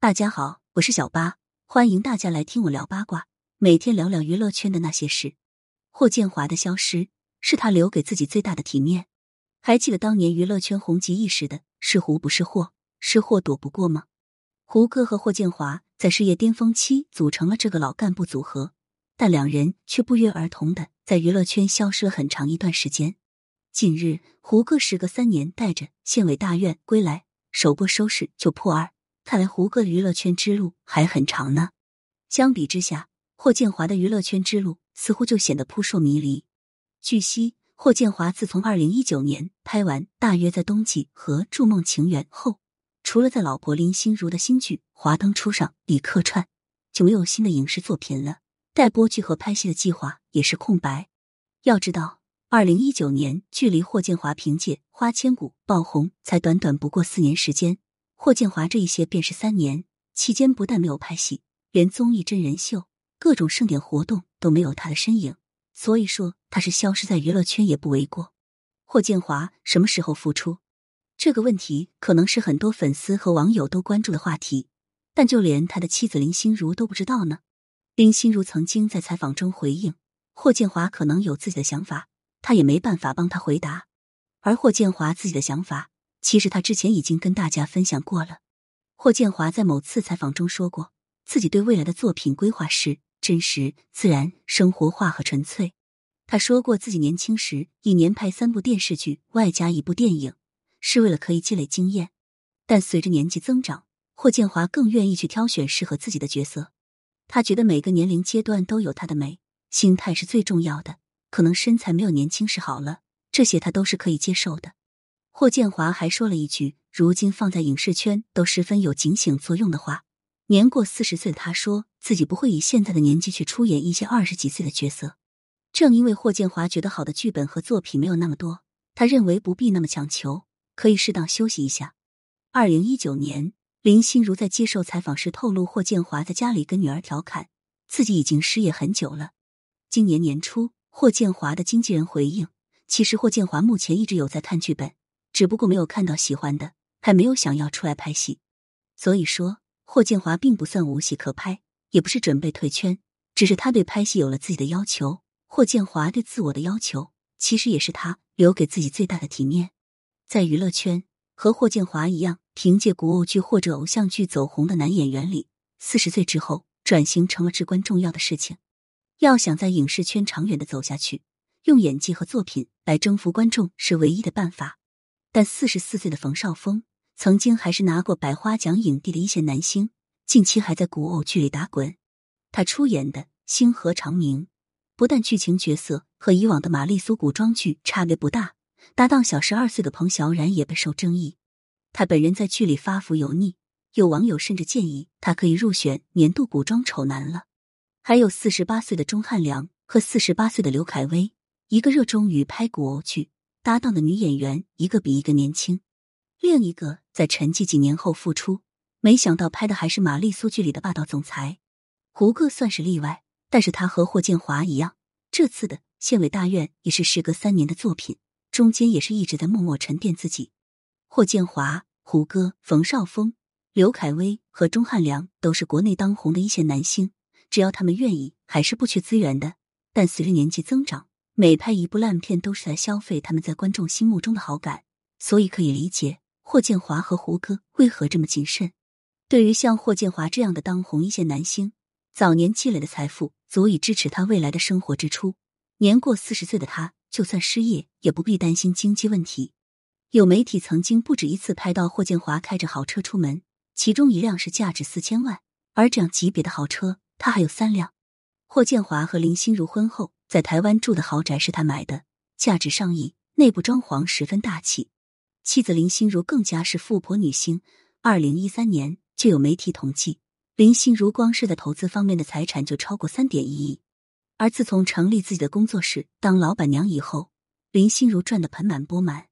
大家好，我是小八，欢迎大家来听我聊八卦，每天聊聊娱乐圈的那些事。霍建华的消失是他留给自己最大的体面。还记得当年娱乐圈红极一时的是胡不是霍，是霍躲不过吗？胡歌和霍建华在事业巅峰期组成了这个老干部组合，但两人却不约而同的在娱乐圈消失了很长一段时间。近日，胡歌时隔三年带着《县委大院》归来，首播收视就破二。看来胡歌的娱乐圈之路还很长呢。相比之下，霍建华的娱乐圈之路似乎就显得扑朔迷离。据悉，霍建华自从二零一九年拍完《大约在冬季》和《筑梦情缘》后，除了在老婆林心如的新剧《华灯初上》里客串，就没有新的影视作品了。待播剧和拍戏的计划也是空白。要知道，二零一九年距离霍建华凭借《花千骨》爆红才短短不过四年时间。霍建华这一些便是三年期间，不但没有拍戏，连综艺、真人秀、各种盛典活动都没有他的身影。所以说，他是消失在娱乐圈也不为过。霍建华什么时候复出？这个问题可能是很多粉丝和网友都关注的话题，但就连他的妻子林心如都不知道呢。林心如曾经在采访中回应，霍建华可能有自己的想法，他也没办法帮他回答。而霍建华自己的想法。其实他之前已经跟大家分享过了。霍建华在某次采访中说过，自己对未来的作品规划是真实、自然、生活化和纯粹。他说过，自己年轻时一年拍三部电视剧，外加一部电影，是为了可以积累经验。但随着年纪增长，霍建华更愿意去挑选适合自己的角色。他觉得每个年龄阶段都有他的美，心态是最重要的。可能身材没有年轻时好了，这些他都是可以接受的。霍建华还说了一句，如今放在影视圈都十分有警醒作用的话。年过四十岁的他说自己不会以现在的年纪去出演一些二十几岁的角色。正因为霍建华觉得好的剧本和作品没有那么多，他认为不必那么强求，可以适当休息一下。二零一九年，林心如在接受采访时透露，霍建华在家里跟女儿调侃自己已经失业很久了。今年年初，霍建华的经纪人回应，其实霍建华目前一直有在看剧本。只不过没有看到喜欢的，还没有想要出来拍戏，所以说霍建华并不算无戏可拍，也不是准备退圈，只是他对拍戏有了自己的要求。霍建华对自我的要求，其实也是他留给自己最大的体面。在娱乐圈，和霍建华一样，凭借古偶剧或者偶像剧走红的男演员里，四十岁之后转型成了至关重要的事情。要想在影视圈长远的走下去，用演技和作品来征服观众是唯一的办法。但四十四岁的冯绍峰，曾经还是拿过百花奖影帝的一线男星，近期还在古偶剧里打滚。他出演的《星河长明》，不但剧情角色和以往的玛丽苏古装剧差别不大，搭档小十二岁的彭小苒也备受争议。他本人在剧里发福油腻，有网友甚至建议他可以入选年度古装丑男了。还有四十八岁的钟汉良和四十八岁的刘恺威，一个热衷于拍古偶剧。搭档的女演员一个比一个年轻，另一个在沉寂几年后复出，没想到拍的还是玛丽苏剧里的霸道总裁。胡歌算是例外，但是他和霍建华一样，这次的《县委大院》也是时隔三年的作品，中间也是一直在默默沉淀自己。霍建华、胡歌、冯绍峰、刘恺威和钟汉良都是国内当红的一线男星，只要他们愿意，还是不缺资源的。但随着年纪增长，每拍一部烂片都是在消费他们在观众心目中的好感，所以可以理解霍建华和胡歌为何这么谨慎。对于像霍建华这样的当红一线男星，早年积累的财富足以支持他未来的生活支出。年过四十岁的他，就算失业也不必担心经济问题。有媒体曾经不止一次拍到霍建华开着豪车出门，其中一辆是价值四千万，而这样级别的豪车他还有三辆。霍建华和林心如婚后。在台湾住的豪宅是他买的，价值上亿，内部装潢十分大气。妻子林心如更加是富婆女星。二零一三年就有媒体统计，林心如光是在投资方面的财产就超过三点一亿。而自从成立自己的工作室当老板娘以后，林心如赚得盆满钵满。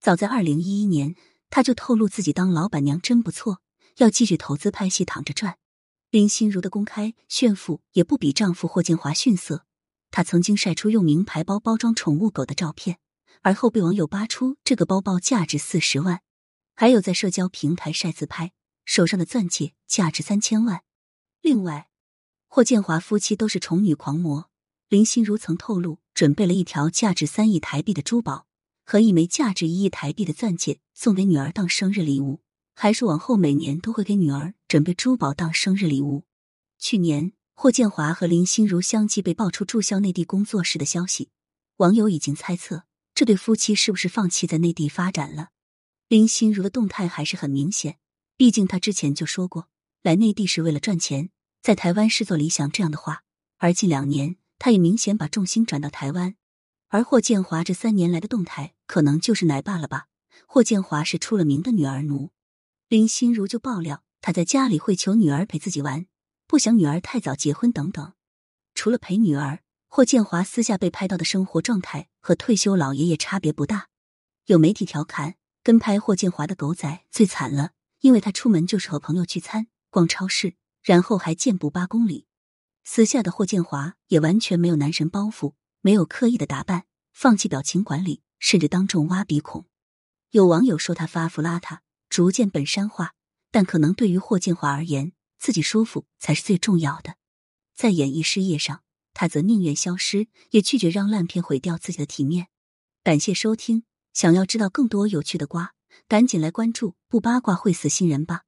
早在二零一一年，她就透露自己当老板娘真不错，要继续投资拍戏躺着赚。林心如的公开炫富也不比丈夫霍建华逊色。她曾经晒出用名牌包包装宠物狗的照片，而后被网友扒出这个包包价值四十万。还有在社交平台晒自拍，手上的钻戒价值三千万。另外，霍建华夫妻都是宠女狂魔，林心如曾透露，准备了一条价值三亿台币的珠宝和一枚价值一亿台币的钻戒送给女儿当生日礼物，还说往后每年都会给女儿准备珠宝当生日礼物。去年，霍建华和林心如相继被爆出注销内地工作室的消息，网友已经猜测这对夫妻是不是放弃在内地发展了。林心如的动态还是很明显，毕竟她之前就说过来内地是为了赚钱，在台湾视作理想这样的话。而近两年，她也明显把重心转到台湾。而霍建华这三年来的动态，可能就是奶爸了吧？霍建华是出了名的女儿奴，林心如就爆料，他在家里会求女儿陪自己玩，不想女儿太早结婚等等。除了陪女儿，霍建华私下被拍到的生活状态和退休老爷爷差别不大。有媒体调侃。跟拍霍建华的狗仔最惨了，因为他出门就是和朋友聚餐、逛超市，然后还健步八公里。私下的霍建华也完全没有男神包袱，没有刻意的打扮，放弃表情管理，甚至当众挖鼻孔。有网友说他发福邋遢，逐渐本山化，但可能对于霍建华而言，自己舒服才是最重要的。在演艺事业上，他则宁愿消失，也拒绝让烂片毁掉自己的体面。感谢收听。想要知道更多有趣的瓜，赶紧来关注，不八卦会死新人吧。